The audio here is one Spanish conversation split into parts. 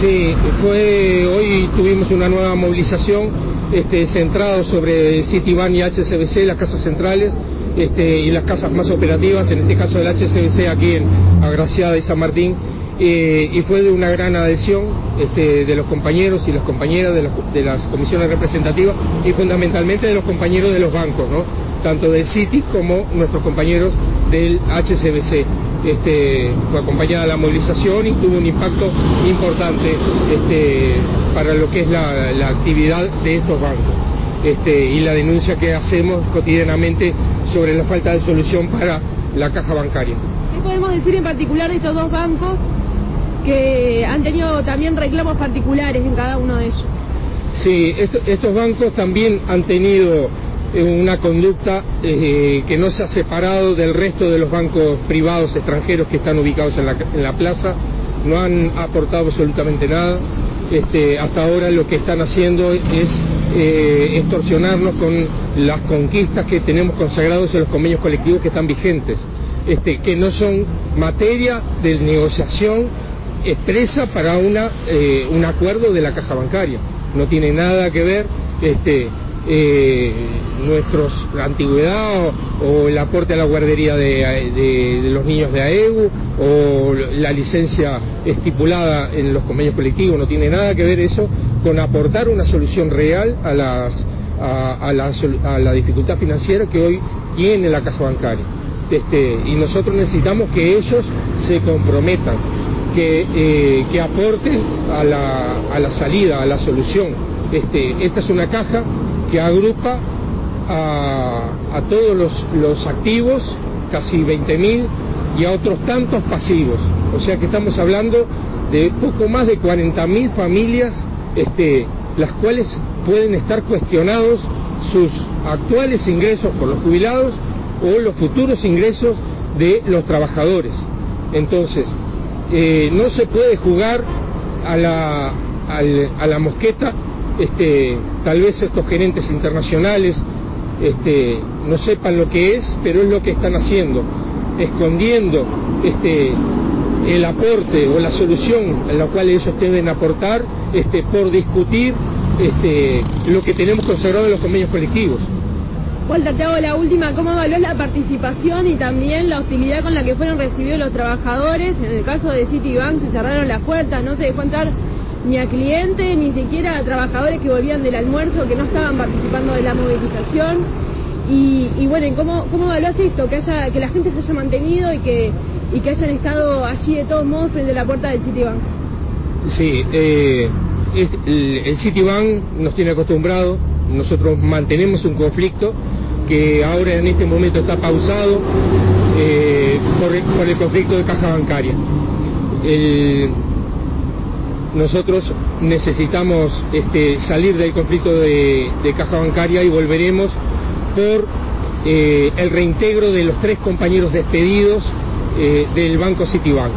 Sí, fue hoy tuvimos una nueva movilización este, centrado sobre Citibank y HCBC, las casas centrales este, y las casas más operativas, en este caso el HCBC aquí en Agraciada y San Martín, eh, y fue de una gran adhesión este, de los compañeros y las compañeras de, de, las comisiones representativas y fundamentalmente de los compañeros de los bancos, ¿no? tanto del Citi como nuestros compañeros del HCBC. Este, fue acompañada la movilización y tuvo un impacto importante este, para lo que es la, la actividad de estos bancos este, y la denuncia que hacemos cotidianamente sobre la falta de solución para la caja bancaria. ¿Qué podemos decir en particular de estos dos bancos que han tenido también reclamos particulares en cada uno de ellos? Sí, esto, estos bancos también han tenido una conducta eh, que no se ha separado del resto de los bancos privados extranjeros que están ubicados en la, en la plaza, no han aportado absolutamente nada. Este, hasta ahora lo que están haciendo es eh, extorsionarnos con las conquistas que tenemos consagrados en los convenios colectivos que están vigentes, este, que no son materia de negociación expresa para una, eh, un acuerdo de la caja bancaria. No tiene nada que ver este, eh, nuestros la antigüedad o, el aporte a la guardería de, de, de, los niños de AEU o la licencia estipulada en los convenios colectivos no tiene nada que ver eso con aportar una solución real a las a, a, la, a la dificultad financiera que hoy tiene la caja bancaria este, y nosotros necesitamos que ellos se comprometan que, eh, que aporten a la, a la salida, a la solución. Este, esta es una caja que agrupa a, a todos los, activos, casi 20.000, y a otros tantos pasivos. O sea que estamos hablando de poco más de 40.000 familias, este, las cuales pueden estar cuestionados sus actuales ingresos por los jubilados o los futuros ingresos de los trabajadores. Entonces, eh, no se puede jugar a la, a la mosqueta este, tal vez estos gerentes internacionales este, no sepan lo que es, pero es lo que están haciendo, escondiendo este, el aporte o la solución a la cual ellos deben aportar este, por discutir este, lo que tenemos consagrado en los convenios colectivos. Walter, te hago la última. ¿Cómo evaluás la participación y también la hostilidad con la que fueron recibidos los trabajadores? En el caso de Citibank se cerraron las puertas, no se dejó entrar ni a clientes, ni siquiera a trabajadores que volvían del almuerzo, que no estaban participando de la movilización. Y, y bueno, ¿cómo, ¿cómo evaluás esto? Que, haya, que la gente se haya mantenido y que, y que hayan estado allí de todos modos frente a la puerta del Citibank. Sí, eh, el, el Citibank nos tiene acostumbrado, nosotros mantenemos un conflicto que ahora en este momento está pausado eh, por, el, por, el, conflicto de caja bancaria. El, nosotros necesitamos este, salir del conflicto de, caja bancaria y volveremos por eh, el reintegro de los tres compañeros despedidos eh, del Banco Citibank.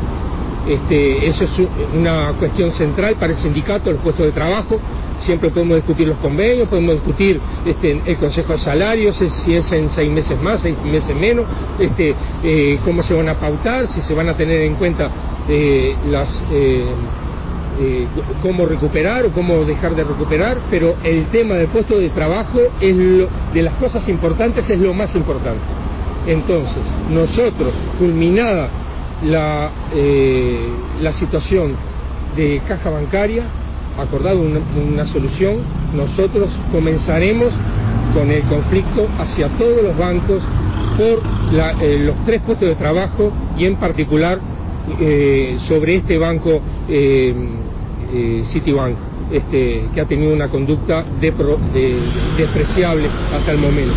Este, eso es una cuestión central para el sindicato, los puestos de trabajo. Siempre podemos discutir los convenios, podemos discutir este, el Consejo de Salarios, si es en seis meses más, seis meses menos, este, eh, cómo se van a pautar, si se van a tener en cuenta eh, las eh, cómo recuperar o cómo dejar de recuperar, pero el tema del puesto de trabajo es lo, de las cosas importantes es lo más importante. Entonces, nosotros, culminada la, eh, la situación de caja bancaria, acordado una, una, solución, nosotros comenzaremos con el conflicto hacia todos los bancos por la, eh, los tres puestos de trabajo y en particular eh, sobre este banco eh, eh, Citibank, este, que ha tenido una conducta de, de, despreciable hasta el momento.